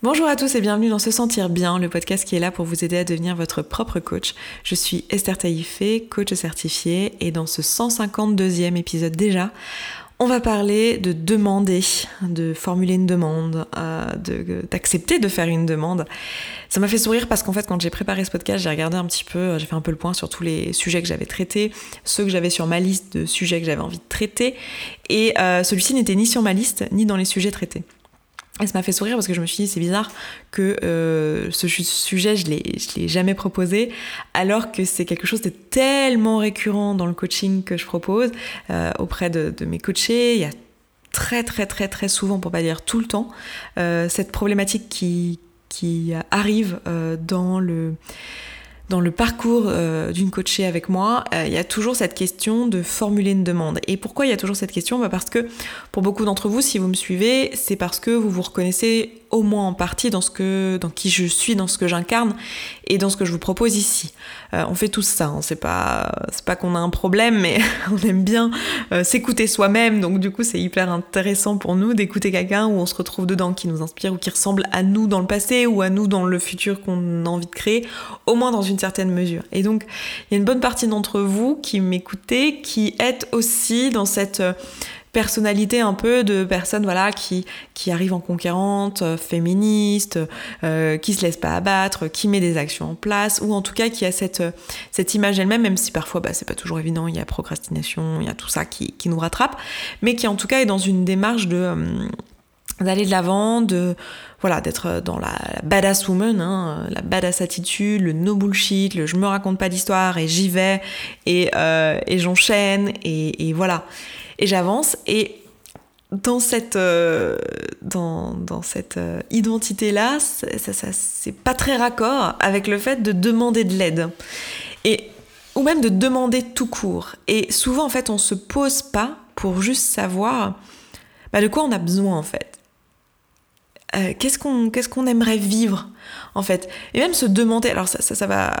Bonjour à tous et bienvenue dans Se Sentir Bien, le podcast qui est là pour vous aider à devenir votre propre coach. Je suis Esther Taïfé, coach certifiée, et dans ce 152e épisode déjà, on va parler de demander, de formuler une demande, euh, d'accepter de, faire une demande. Ça m'a fait sourire parce qu'en fait, quand j'ai préparé ce podcast, j'ai regardé un petit peu, j'ai fait un peu le point sur tous les sujets que j'avais traités, ceux que j'avais sur ma liste de sujets que j'avais envie de traiter, et euh, celui-ci n'était ni sur ma liste, ni dans les sujets traités. Et ça m'a fait sourire parce que je me suis dit, c'est bizarre que euh, ce sujet, je ne l'ai jamais proposé, alors que c'est quelque chose de tellement récurrent dans le coaching que je propose euh, auprès de, mes coachés. Il y a très, très, très, très souvent, pour pas dire tout le temps, euh, cette problématique qui, qui arrive dans le dans le parcours euh, d'une coachée avec moi, euh, il y a toujours cette question de formuler une demande. Et pourquoi il y a toujours cette question? Bah Parce que pour beaucoup d'entre vous, si vous me suivez, c'est parce que vous vous reconnaissez au moins en partie dans ce que, dans qui je suis, dans ce que j'incarne et dans ce que je vous propose ici. Euh, on fait tous ça. Hein. C'est pas, c'est pas qu'on a un problème, mais on aime bien s'écouter soi-même. Donc du coup, c'est hyper intéressant pour nous d'écouter quelqu'un où on se retrouve dedans, qui nous inspire ou qui ressemble à nous dans le passé ou à nous dans le futur qu'on a envie de créer, au moins dans une certaine mesure. Et donc, il y a une bonne partie d'entre vous qui m'écoutez, qui êtes aussi dans cette euh, personnalité un peu de personnes voilà qui qui arrivent en conquérante, euh, féministe, euh, qui se laisse pas abattre, qui met des actions en place ou en tout cas qui a cette cette image elle-même même si parfois bah, c'est pas toujours évident, il y a procrastination, il y a tout ça qui, qui nous rattrape, mais qui en tout cas est dans une démarche de d'aller de l'avant, de voilà, d'être dans la, badass woman, hein, la badass attitude, le no bullshit, le je me raconte pas d'histoire et j'y vais et, euh, et j'enchaîne et, et, voilà et j'avance et dans cette euh, dans, dans, cette euh, identité là, ça, ça c'est pas très raccord avec le fait de demander de l'aide et ou même de demander tout court. Et souvent en fait, on se pose pas pour juste savoir bah, de quoi on a besoin en fait. Euh, qu'est-ce qu'on qu'est-ce qu'on aimerait vivre en fait et même se demander alors ça, ça, va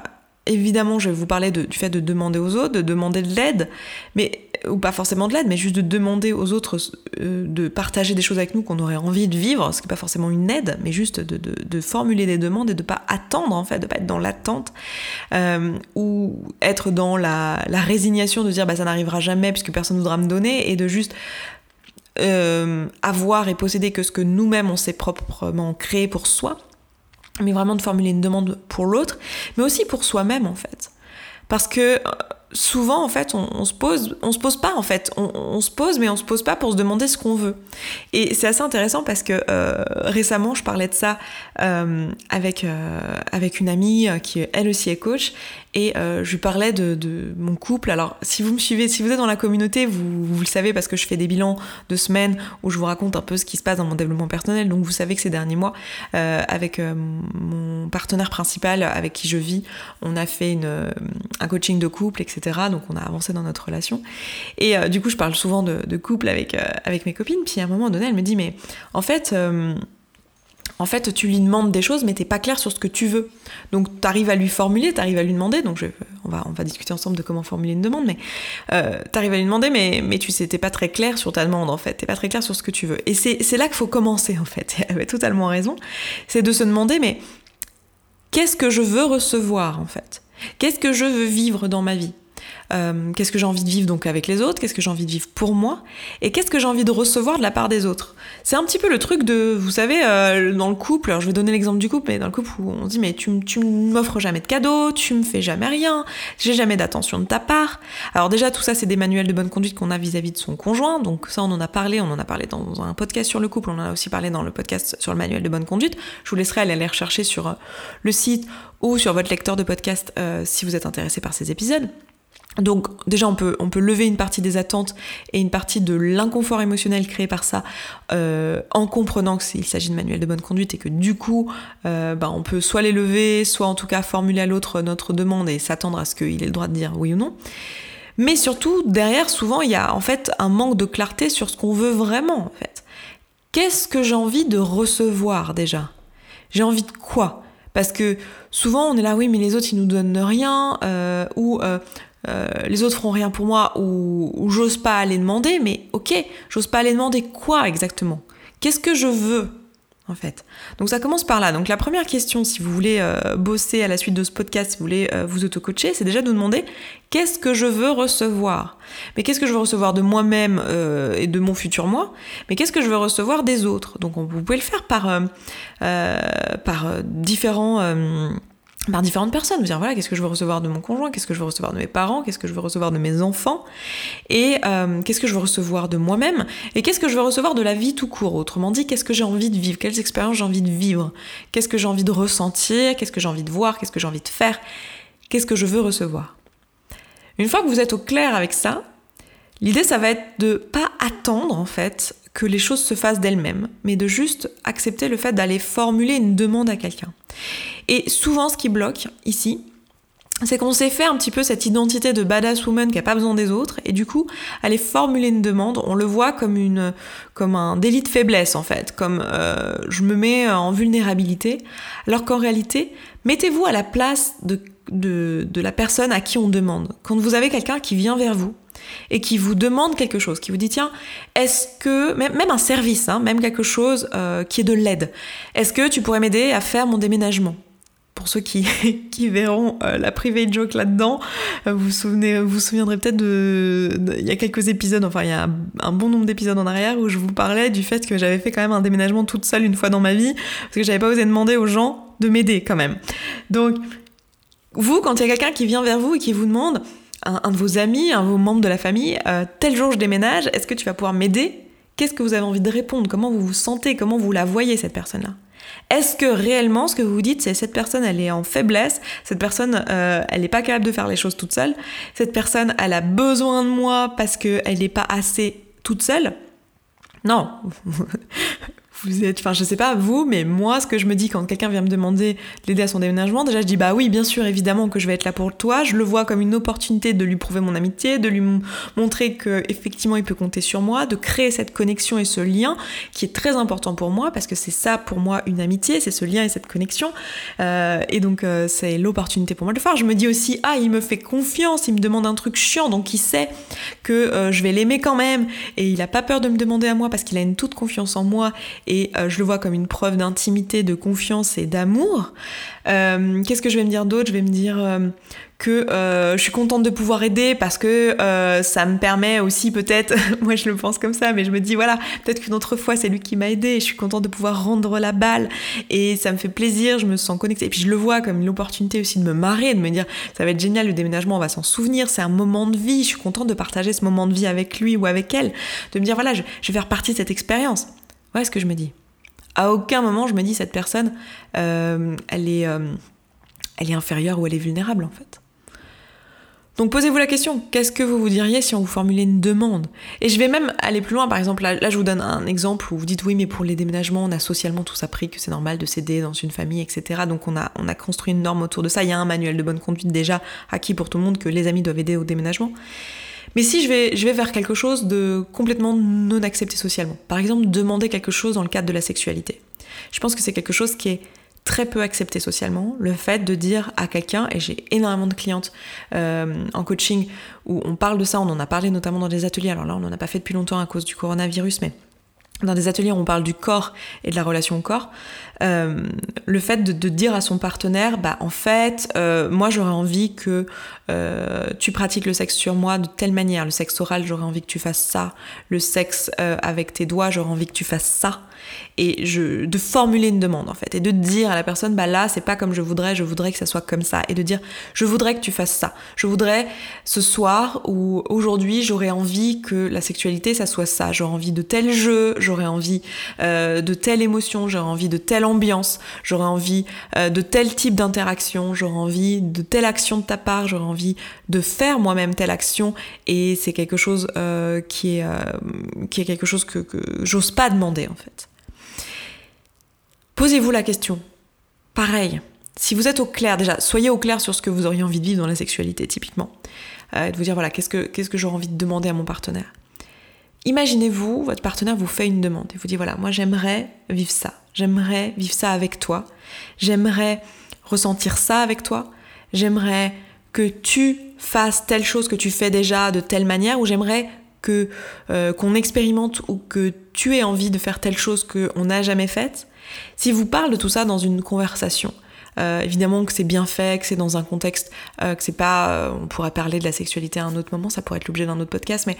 évidemment je vais vous parler du fait de demander aux autres de demander de l'aide mais ou pas forcément de l'aide mais juste de demander aux autres euh, de partager des choses avec nous qu'on aurait envie de vivre ce qui n'est pas forcément une aide mais juste de, de, formuler des demandes et de pas attendre en fait de pas être dans l'attente euh, ou être dans la, la résignation de dire bah ça n'arrivera jamais puisque personne ne voudra me donner et de juste euh, avoir et posséder que ce que nous-mêmes on s'est proprement créé pour soi, mais vraiment de formuler une demande pour l'autre, mais aussi pour soi-même en fait. Parce que souvent en fait on, se pose on se pose pas en fait. On, se pose mais on se pose pas pour se demander ce qu'on veut. Et c'est assez intéressant parce que euh, récemment je parlais de ça euh, avec euh, avec une amie qui elle aussi est coach. Et je lui parlais de, mon couple. Alors si vous me suivez si vous êtes dans la communauté vous, le savez parce que je fais des bilans de semaines où je vous raconte un peu ce qui se passe dans mon développement personnel. Donc vous savez que ces derniers mois avec mon partenaire principal avec qui je vis on a fait un coaching de couple etc donc on a avancé dans notre relation. Et euh, du coup, je parle souvent de, couple avec, euh, avec mes copines. Puis à un moment donné, elle me dit, mais en fait, euh, tu lui demandes des choses, mais t'es pas clair sur ce que tu veux. Donc, tu arrives à lui formuler, tu arrives à lui demander. Donc, on, va, discuter ensemble de comment formuler une demande, mais tu arrives à lui demander, mais, tu sais, pas très clair sur ta demande, en fait. T'es pas très clair sur ce que tu veux. Et c'est là qu'il faut commencer, en fait. Elle avait totalement raison. C'est de se demander, mais qu'est-ce que je veux recevoir, en fait? Qu'est-ce que je veux vivre dans ma vie? Euh, qu'est-ce que j'ai envie de vivre donc avec les autres, qu'est-ce que j'ai envie de vivre pour moi, et qu'est-ce que j'ai envie de recevoir de la part des autres? C'est un petit peu le truc de, vous savez, euh, dans le couple, alors je vais donner l'exemple du couple, mais dans le couple où on dit mais tu, tu m'offres jamais de cadeaux, tu me fais jamais rien, j'ai jamais d'attention de ta part. Alors déjà tout ça c'est des manuels de bonne conduite qu'on a vis-à-vis de son conjoint, donc ça on en a parlé, on en a parlé dans un podcast sur le couple, on en a aussi parlé dans le podcast sur le manuel de bonne conduite. Je vous laisserai aller les rechercher sur euh, le site ou sur votre lecteur de podcast si vous êtes intéressé par ces épisodes. Donc déjà on peut, on peut lever une partie des attentes et une partie de l'inconfort émotionnel créé par ça euh, en comprenant qu'il s'agit de manuel de bonne conduite et que du coup euh, bah, on peut soit les lever, soit en tout cas formuler à l'autre notre demande et s'attendre à ce qu'il ait le droit de dire oui ou non. Mais surtout derrière souvent il y a en fait un manque de clarté sur ce qu'on veut vraiment en. Qu'est-ce que j'ai envie de recevoir déjà? J'ai envie de quoi? Parce que souvent on est là, oui, mais les autres ils nous donnent rien, euh, ou euh, les autres feront rien pour moi ou, j'ose pas aller demander, mais ok, j'ose pas aller demander quoi exactement? Qu'est-ce que je veux en fait? Donc ça commence par là. Donc la première question, si vous voulez euh, bosser à la suite de ce podcast, si vous voulez euh, vous auto-coacher, c'est déjà de vous demander qu'est-ce que je veux recevoir? Mais qu'est-ce que je veux recevoir de moi-même et de mon futur moi? Mais qu'est-ce que je veux recevoir des autres? Donc vous pouvez le faire par différents par différentes personnes. Dire voilà, qu'est-ce que je veux recevoir de mon conjoint, qu'est-ce que je veux recevoir de mes parents, qu'est-ce que je veux recevoir de mes enfants, et euh, qu'est-ce que je veux recevoir de moi-même, et qu'est-ce que je veux recevoir de la vie tout court? Autrement dit, qu'est-ce que j'ai envie de vivre, quelles expériences j'ai envie de vivre, qu'est-ce que j'ai envie de ressentir, qu'est-ce que j'ai envie de voir, qu'est-ce que j'ai envie de faire, qu'est-ce que je veux recevoir? Une fois que vous êtes au clair avec ça, l'idée ça va être de pas attendre en fait que les choses se fassent d'elles-mêmes, mais de juste accepter le fait d'aller formuler une demande à quelqu'un. Et souvent, ce qui bloque ici, c'est qu'on s'est fait un petit peu cette identité de badass woman qui n'a pas besoin des autres, et du coup, aller formuler une demande, on le voit comme un délit de faiblesse en fait, comme euh, je me mets en vulnérabilité, alors qu'en réalité, mettez-vous à la place de, de, de la personne à qui on demande. Quand vous avez quelqu'un qui vient vers vous, et qui vous demande quelque chose, qui vous dit tiens, est-ce que, même, un service, hein, même quelque chose euh, qui est de l'aide, est-ce que tu pourrais m'aider à faire mon déménagement? Pour ceux qui, qui verront euh, la private joke là-dedans, euh, vous souvenez, vous, souviendrez peut-être de, Il y a quelques épisodes, enfin il y a un, bon nombre d'épisodes en arrière où je vous parlais du fait que j'avais fait quand même un déménagement toute seule une fois dans ma vie, parce que j'avais pas osé demander aux gens de m'aider quand même. Donc, vous, quand il y a quelqu'un qui vient vers vous et qui vous demande, un, de vos amis, un de vos membres de la famille, euh, tel jour je déménage, est-ce que tu vas pouvoir m'aider? Qu'est-ce que vous avez envie de répondre? Comment vous vous sentez? Comment vous la voyez cette personne-là? Est-ce que réellement ce que vous vous dites, c'est cette personne, elle est en faiblesse, cette personne, euh, elle n'est pas capable de faire les choses toute seule, cette personne, elle a besoin de moi parce qu'elle n'est pas assez toute seule? Non, vous êtes, enfin je sais pas vous, mais moi ce que je me dis quand quelqu'un vient me demander l'aider à son déménagement, déjà je dis bah oui bien sûr évidemment que je vais être là pour toi, je le vois comme une opportunité de lui prouver mon amitié, de lui montrer que effectivement il peut compter sur moi, de créer cette connexion et ce lien qui est très important pour moi parce que c'est ça pour moi une amitié, c'est ce lien et cette connexion. Euh, et donc euh, c'est l'opportunité pour moi de le faire. Je me dis aussi ah il me fait confiance, il me demande un truc chiant donc il sait que euh, je vais l'aimer quand même. Et il a pas peur de me demander à moi parce qu'il a une toute confiance en moi et euh, je le vois comme une preuve d'intimité, de confiance et d'amour. Euh, qu'est-ce que je vais me dire d'autre? Je vais me dire euh, que je suis contente de pouvoir aider parce que ça me permet aussi peut-être, moi je le pense comme ça, mais je me dis voilà, peut-être qu'une autre fois c'est lui qui m'a aidé et je suis contente de pouvoir rendre la balle et ça me fait plaisir, je me sens connectée. Et puis je le vois comme une opportunité aussi de me marrer, de me dire ça va être génial le déménagement, on va s'en souvenir, c'est un moment de vie, je suis contente de partager ce moment de vie avec lui ou avec elle, de me dire voilà, je, je vais faire partie de cette expérience. Voilà ce que je me dis. À aucun moment je me dis cette personne, euh, elle, est, euh, elle est inférieure ou elle est vulnérable en fait. Donc posez-vous la question, qu'est-ce que vous vous diriez si on vous formulait une demande? Et je vais même aller plus loin, par exemple, là, je vous donne un exemple où vous dites oui mais pour les déménagements on a socialement tous appris que c'est normal de s'aider dans une famille, etc. Donc on a, on a construit une norme autour de ça, il y a un manuel de bonne conduite déjà acquis pour tout le monde que les amis doivent aider au déménagement. Mais si je vais, vers quelque chose de complètement non accepté socialement, par exemple demander quelque chose dans le cadre de la sexualité, je pense que c'est quelque chose qui est très peu accepté socialement, le fait de dire à quelqu'un, et j'ai énormément de clientes euh, en coaching où on parle de ça, on en a parlé notamment dans des ateliers, alors là on n'en a pas fait depuis longtemps à cause du coronavirus, mais dans des ateliers où on parle du corps et de la relation au corps, euh, le fait de, dire à son partenaire, bah en fait, euh, moi j'aurais envie que euh, tu pratiques le sexe sur moi de telle manière, le sexe oral, j'aurais envie que tu fasses ça, le sexe avec tes doigts, j'aurais envie que tu fasses ça, et je, de formuler une demande en fait, et de dire à la personne, bah là c'est pas comme je voudrais, je voudrais que ça soit comme ça, et de dire, je voudrais que tu fasses ça, je voudrais ce soir ou aujourd'hui j'aurais envie que la sexualité ça soit ça, j'aurais envie de tel jeu, j'aurais envie de telle émotion, j'aurais envie de telle ambiance, j'aurais envie euh, de tel type d'interaction, j'aurais envie de telle action de ta part, j'aurais envie de faire moi-même telle action et c'est quelque chose euh, qui, est, euh, qui est quelque chose que, que j'ose pas demander en fait. Posez-vous la question. Pareil, si vous êtes au clair déjà, soyez au clair sur ce que vous auriez envie de vivre dans la sexualité typiquement. de vous dire voilà, qu'est-ce que, qu'est-ce que j'aurais envie de demander à mon partenaire? Imaginez-vous, votre partenaire vous fait une demande et vous dit voilà, moi j'aimerais vivre ça, j'aimerais vivre ça avec toi, j'aimerais ressentir ça avec toi, j'aimerais que tu fasses telle chose que tu fais déjà de telle manière ou j'aimerais que euh, qu'on expérimente ou que tu aies envie de faire telle chose qu'on n'a jamais faite. Si vous parle de tout ça dans une conversation, euh, évidemment que c'est bien fait, que c'est dans un contexte, euh, que c'est pas, euh, on pourrait parler de la sexualité à un autre moment, ça pourrait être l'objet d'un autre podcast, mais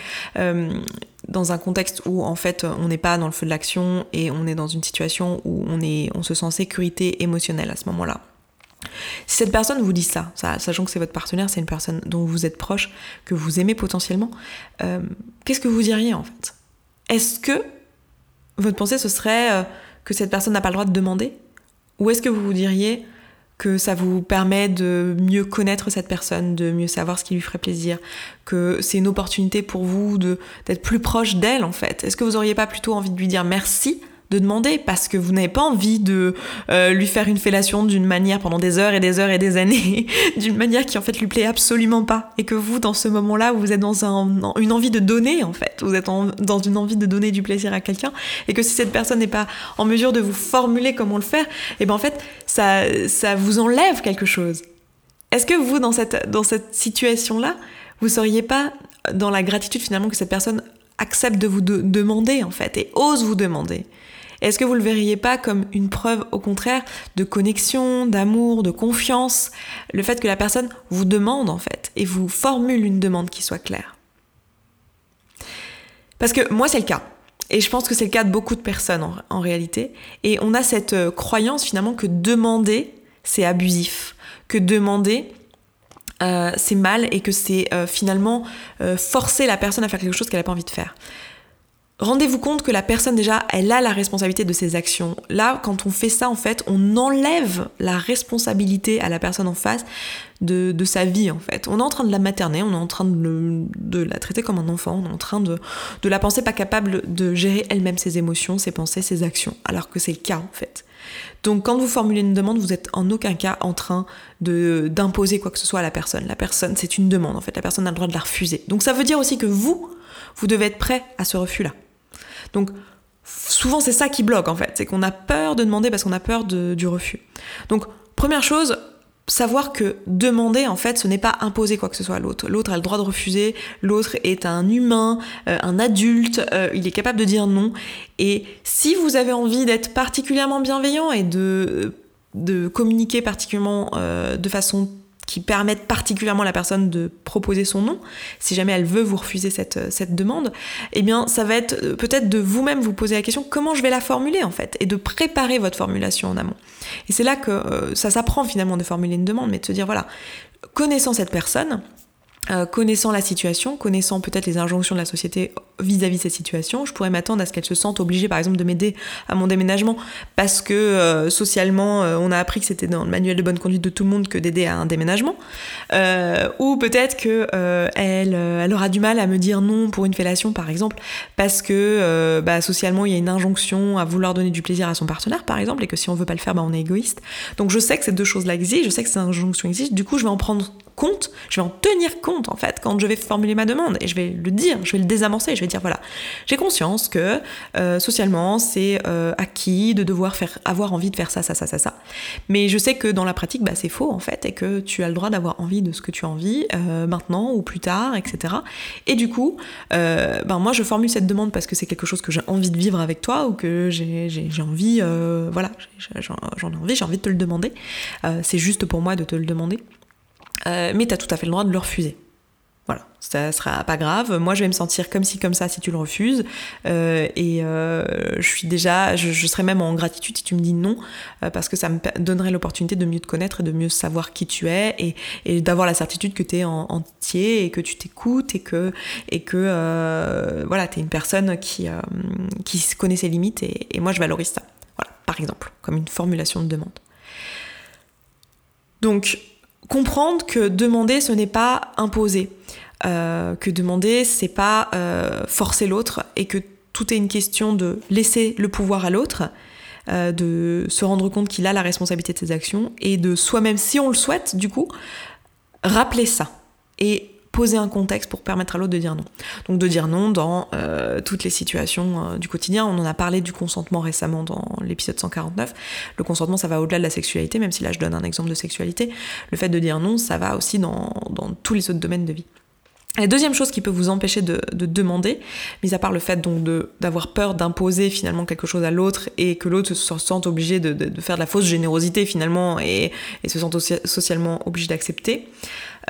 dans un contexte où en fait on n'est pas dans le feu de l'action et on est dans une situation où on est, on se sent en sécurité émotionnelle à ce moment-là. Si cette personne vous dit ça, sachant que c'est votre partenaire, c'est une personne dont vous êtes proche, que vous aimez potentiellement, qu'est-ce que vous diriez en fait? Est-ce que votre pensée ce serait que cette personne n'a pas le droit de demander Ou est-ce que vous vous diriez que ça vous permet de mieux connaître cette personne, de mieux savoir ce qui lui ferait plaisir, que c'est une opportunité pour vous d'être plus proche d'elle en fait? Est-ce que vous auriez pas plutôt envie de lui dire merci de demander parce que vous n'avez pas envie de euh, lui faire une fellation d'une manière pendant des heures et des heures et des années, d'une manière qui en fait lui plaît absolument pas. Et que vous, dans ce moment-là, vous êtes dans un, une envie de donner en fait, vous êtes dans une envie de donner du plaisir à quelqu'un, et que si cette personne n'est pas en mesure de vous formuler comment le faire, et eh ben en fait, ça, ça vous enlève quelque chose. Est-ce que vous, dans cette, dans cette situation-là, vous seriez pas dans la gratitude finalement que cette personne accepte de vous demander en fait et ose vous demander est-ce que vous le verriez pas comme une preuve au contraire de connexion, d'amour, de confiance Le fait que la personne vous demande en fait et vous formule une demande qui soit claire? Parce que moi c'est le cas. Et je pense que c'est le cas de beaucoup de personnes en, réalité. Et on a cette euh, croyance finalement que demander, c'est abusif. Que demander, euh, c'est mal et que c'est euh, finalement forcer la personne à faire quelque chose qu'elle n'a pas envie de faire. Rendez-vous compte que la personne déjà, elle a la responsabilité de ses actions. Là, quand on fait ça, en fait, on enlève la responsabilité à la personne en face de, sa vie, en fait. On est en train de la materner, on est en train de, la traiter comme un enfant, on est en train de la penser pas capable de gérer elle-même ses émotions, ses pensées, ses actions, alors que c'est le cas, en fait. Donc quand vous formulez une demande, vous êtes en aucun cas en train d'imposer quoi que ce soit à la personne. La personne, c'est une demande en fait. La personne a le droit de la refuser. Donc ça veut dire aussi que vous, vous devez être prêt à ce refus-là. Donc souvent c'est ça qui bloque en fait, c'est qu'on a peur de demander parce qu'on a peur du refus. Donc première chose, savoir que demander en fait ce n'est pas imposer quoi que ce soit à l'autre. L'autre a le droit de refuser, l'autre est un humain, euh, un adulte, euh, il est capable de dire non. Et si vous avez envie d'être particulièrement bienveillant et de, de communiquer particulièrement euh, de façon qui permettent particulièrement à la personne de proposer son nom, si jamais elle veut vous refuser cette, cette demande, eh bien ça va être euh, peut-être de vous-même vous poser la question comment je vais la formuler en fait, et de préparer votre formulation en amont. Et c'est là que euh, ça s'apprend finalement de formuler une demande, mais de se dire voilà, connaissant cette personne, euh, connaissant la situation, connaissant peut-être les injonctions de la société vis-à-vis de cette situation, je pourrais m'attendre à ce qu'elle se sente obligée, par exemple, de m'aider à mon déménagement parce que euh, socialement, euh, on a appris que c'était dans le manuel de bonne conduite de tout le monde que d'aider à un déménagement. ou peut-être que elle, elle aura du mal à me dire non pour une fellation, par exemple, parce que bah, socialement, il y a une injonction à vouloir donner du plaisir à son partenaire, par exemple, et que si on veut pas le faire, bah, on est égoïste. Donc je sais que ces deux choses-là existent, je sais que ces injonctions existent. Du coup, je vais en prendre je vais en tenir compte en fait quand je vais formuler ma demande et je vais le dire, je vais le désamorcer, je vais dire voilà, j'ai conscience que euh, socialement c'est euh, acquis de devoir faire, avoir envie de faire ça, ça, ça, ça, ça. Mais je sais que dans la pratique, bah, c'est faux en fait et que tu as le droit d'avoir envie de ce que tu as envie euh, maintenant ou plus tard, etc. Et du coup, ben moi je formule cette demande parce que c'est quelque chose que j'ai envie de vivre avec toi ou que j'ai envie, voilà, j'en ai envie, j'ai envie de te le demander. c'est juste pour moi de te le demander. Euh, mais tu as tout à fait le droit de le refuser. Voilà, ça sera pas grave. Moi, je vais me sentir comme si, comme ça, si tu le refuses. Euh, et euh, je suis déjà, je, serais même en gratitude si tu me dis non, parce que ça me donnerait l'opportunité de mieux te connaître et de mieux savoir qui tu es et, d'avoir la certitude que tu es en, entier et que tu t'écoutes et que, et que voilà, tu es une personne qui, qui connaît ses limites et, et moi, je valorise ça. Voilà, par exemple, comme une formulation de demande. Donc, comprendre que demander, ce n'est pas imposer. Euh, que demander, c'est pas euh, forcer l'autre et que tout est une question de laisser le pouvoir à l'autre, euh, de se rendre compte qu'il a la responsabilité de ses actions et de soi-même, si on le souhaite, du coup, rappeler ça. Poser un contexte pour permettre à l'autre de dire non. Donc de dire non dans euh, toutes les situations euh, du quotidien. On en a parlé du consentement récemment dans l'épisode 149. Le consentement, ça va au-delà de la sexualité, même si là je donne un exemple de sexualité. Le fait de dire non, ça va aussi dans, dans tous les autres domaines de vie. La deuxième chose qui peut vous empêcher de, demander, mis à part le fait donc d'avoir peur d'imposer finalement quelque chose à l'autre et que l'autre se sente obligé de, faire de la fausse générosité finalement et, se sente socialement obligé d'accepter,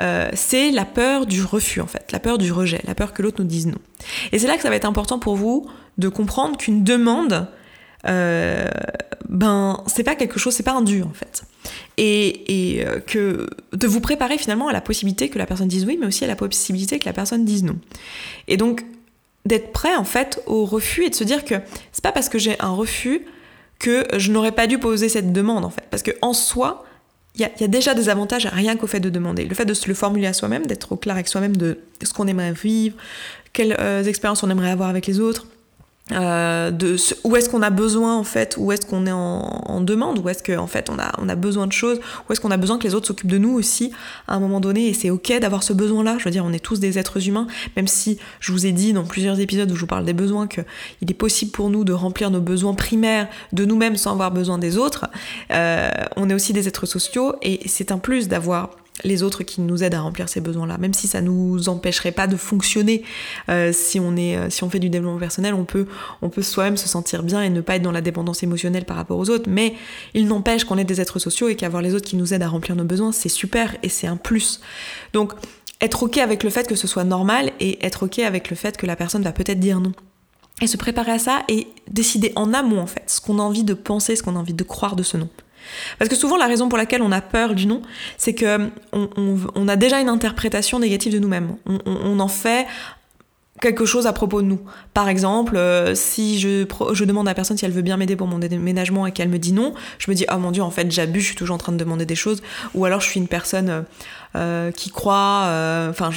euh, c'est la peur du refus en fait, la peur du rejet, la peur que l'autre nous dise non. Et c'est là que ça va être important pour vous de comprendre qu'une demande, euh, ben c'est pas quelque chose, c'est pas un dû en fait. Et, euh, que de vous préparer finalement à la possibilité que la personne dise oui, mais aussi à la possibilité que la personne dise non. Et donc d'être prêt en fait au refus et de se dire que c'est pas parce que j'ai un refus que je n'aurais pas dû poser cette demande en fait. Parce que en soi, il y, a déjà des avantages rien qu'au fait de demander. Le fait de se le formuler à soi-même, d'être au clair avec soi-même de ce qu'on aimerait vivre, quelles euh, expériences on aimerait avoir avec les autres, euh, de où est-ce qu'on a besoin en fait, où est-ce qu'on est en, demande, où est-ce qu'en en fait on a, on a besoin de choses, où est-ce qu'on a besoin que les autres s'occupent de nous aussi à un moment donné et c'est ok d'avoir ce besoin-là. Je veux dire, on est tous des êtres humains, même si je vous ai dit dans plusieurs épisodes où je vous parle des besoins qu'il est possible pour nous de remplir nos besoins primaires de nous-mêmes sans avoir besoin des autres. Euh, on est aussi des êtres sociaux et c'est un plus d'avoir les autres qui nous aident à remplir ces besoins-là. Même si ça nous empêcherait pas de fonctionner, euh, si on est, euh, si on fait du développement personnel, on peut, on peut soi-même se sentir bien et ne pas être dans la dépendance émotionnelle par rapport aux autres. Mais il n'empêche qu'on est des êtres sociaux et qu'avoir les autres qui nous aident à remplir nos besoins, c'est super et c'est un plus. Donc, être ok avec le fait que ce soit normal et être ok avec le fait que la personne va peut-être dire non. Et se préparer à ça et décider en amont en fait ce qu'on a envie de penser, ce qu'on a envie de croire de ce non. Parce que souvent, la raison pour laquelle on a peur du non, c'est que on, a déjà une interprétation négative de nous-mêmes. On, en fait quelque chose à propos de nous. Par exemple, euh, si je, je, demande à la personne si elle veut bien m'aider pour mon déménagement et qu'elle me dit non, je me dis, oh mon dieu, en fait, j'abuse, je suis toujours en train de demander des choses. Ou alors, je suis une personne euh, euh, qui croit, euh, enfin,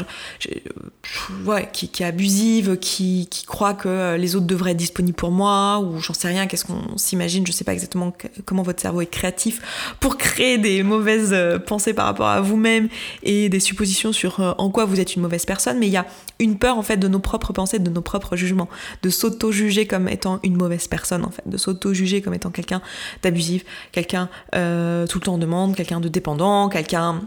ouais, qui, qui, est abusive, qui, qui, croit que les autres devraient être disponibles pour moi, ou j'en sais rien, qu'est-ce qu'on s'imagine, je sais pas exactement comment votre cerveau est créatif pour créer des mauvaises euh, pensées par rapport à vous-même et des suppositions sur en quoi vous êtes une mauvaise personne, mais il y a une peur en fait de nos propres pensées, de nos propres jugements, de s'auto-juger comme étant une mauvaise personne en fait, de s'auto-juger comme étant quelqu'un d'abusif, quelqu'un euh, tout le temps en demande, quelqu'un de dépendant, quelqu'un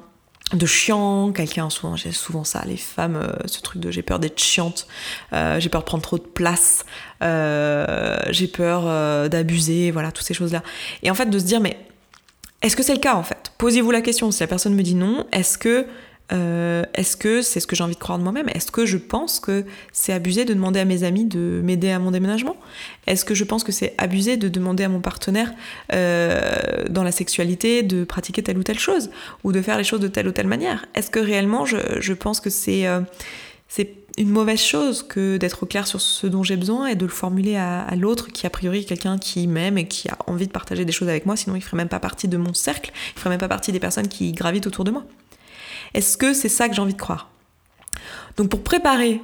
de chiant, quelqu'un souvent j'ai souvent ça les femmes euh, ce truc de j'ai peur d'être chiante, euh, j'ai peur de prendre trop de place, euh, j'ai peur d'abuser, voilà toutes ces choses là. Et en fait de se dire mais est-ce que c'est le cas en fait? Posez-vous la question si la personne me dit non, est-ce que euh, est-ce que c'est ce que j'ai envie de croire de moi-même Est-ce que je pense que c'est abusé de demander à mes amis de m'aider à mon déménagement? Est-ce que je pense que c'est abusé de demander à mon partenaire euh, dans la sexualité de pratiquer telle ou telle chose Ou de faire les choses de telle ou telle manière? Est-ce que réellement je, pense que c'est euh, c'est une mauvaise chose que d'être clair sur ce dont j'ai besoin et de le formuler à, à l'autre qui a priori est quelqu'un qui m'aime et qui a envie de partager des choses avec moi, sinon il ferait même pas partie de mon cercle, il ferait même pas partie des personnes qui gravitent autour de moi? Est-ce que c'est ça que j'ai envie de croire? Donc pour préparer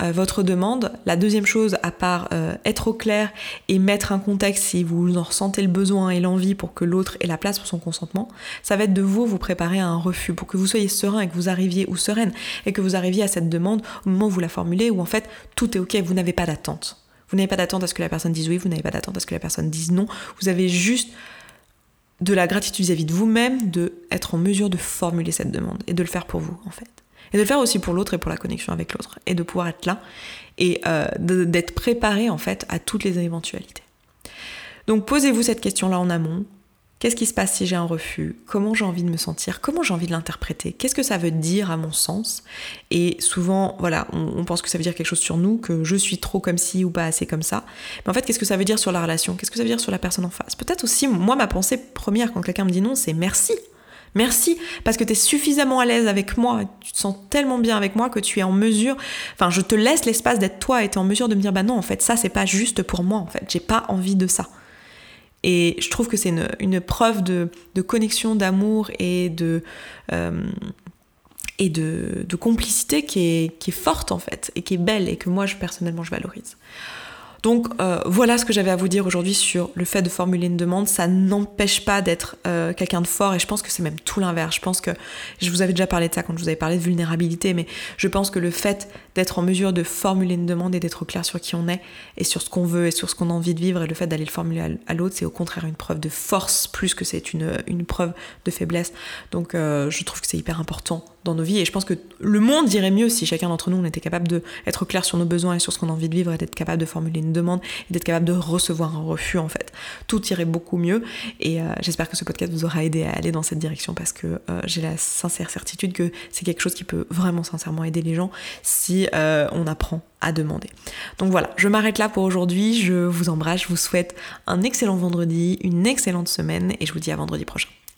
euh, votre demande, la deuxième chose, à part euh, être au clair et mettre un contexte si vous en ressentez le besoin et l'envie pour que l'autre ait la place pour son consentement, ça va être de vous vous préparer à un refus pour que vous soyez serein et que vous arriviez ou sereine et que vous arriviez à cette demande au moment où vous la formulez où en fait tout est ok, vous n'avez pas d'attente. Vous n'avez pas d'attente à ce que la personne dise oui, vous n'avez pas d'attente à ce que la personne dise non. Vous avez juste de la gratitude vis-à-vis de vous-même, de être en mesure de formuler cette demande et de le faire pour vous en fait. Et de le faire aussi pour l'autre et pour la connexion avec l'autre. Et de pouvoir être là et euh, d'être préparé en fait à toutes les éventualités. Donc posez-vous cette question-là en amont. Qu'est-ce qui se passe si j'ai un refus? Comment j'ai envie de me sentir? Comment j'ai envie de l'interpréter? Qu'est-ce que ça veut dire à mon sens? Et souvent, voilà, on, pense que ça veut dire quelque chose sur nous, que je suis trop comme ci ou pas assez comme ça. Mais en fait, qu'est-ce que ça veut dire sur la relation? Qu'est-ce que ça veut dire sur la personne en face? Peut-être aussi, moi, ma pensée première quand quelqu'un me dit non, c'est merci. Merci parce que tu es suffisamment à l'aise avec moi, tu te sens tellement bien avec moi que tu es en mesure, enfin je te laisse l'espace d'être toi et tu es en mesure de me dire bah non en fait ça c'est pas juste pour moi en fait, j'ai pas envie de ça. Et je trouve que c'est une, preuve de, connexion, d'amour et de... Euh, de, complicité qui est, qui est, forte en fait, et qui est belle, et que moi je, personnellement je valorise. Donc euh, voilà ce que j'avais à vous dire aujourd'hui sur le fait de formuler une demande. Ça n'empêche pas d'être euh, quelqu'un de fort et je pense que c'est même tout l'inverse. Je pense que je vous avais déjà parlé de ça quand je vous avais parlé de vulnérabilité, mais je pense que le fait d'être en mesure de formuler une demande et d'être clair sur qui on est et sur ce qu'on veut et sur ce qu'on a envie de vivre et le fait d'aller le formuler à, l'autre, c'est au contraire une preuve de force plus que c'est une, une preuve de faiblesse. Donc euh, je trouve que c'est hyper important dans nos vies et je pense que le monde irait mieux si chacun d'entre nous on était capable d'être clair sur nos besoins et sur ce qu'on a envie de vivre et d'être capable de formuler une demande et d'être capable de recevoir un refus en fait. Tout irait beaucoup mieux et euh, j'espère que ce podcast vous aura aidé à aller dans cette direction parce que euh, j'ai la sincère certitude que c'est quelque chose qui peut vraiment sincèrement aider les gens si euh, on apprend à demander. Donc voilà, je m'arrête là pour aujourd'hui, je vous embrasse, je vous souhaite un excellent vendredi, une excellente semaine et je vous dis à vendredi prochain.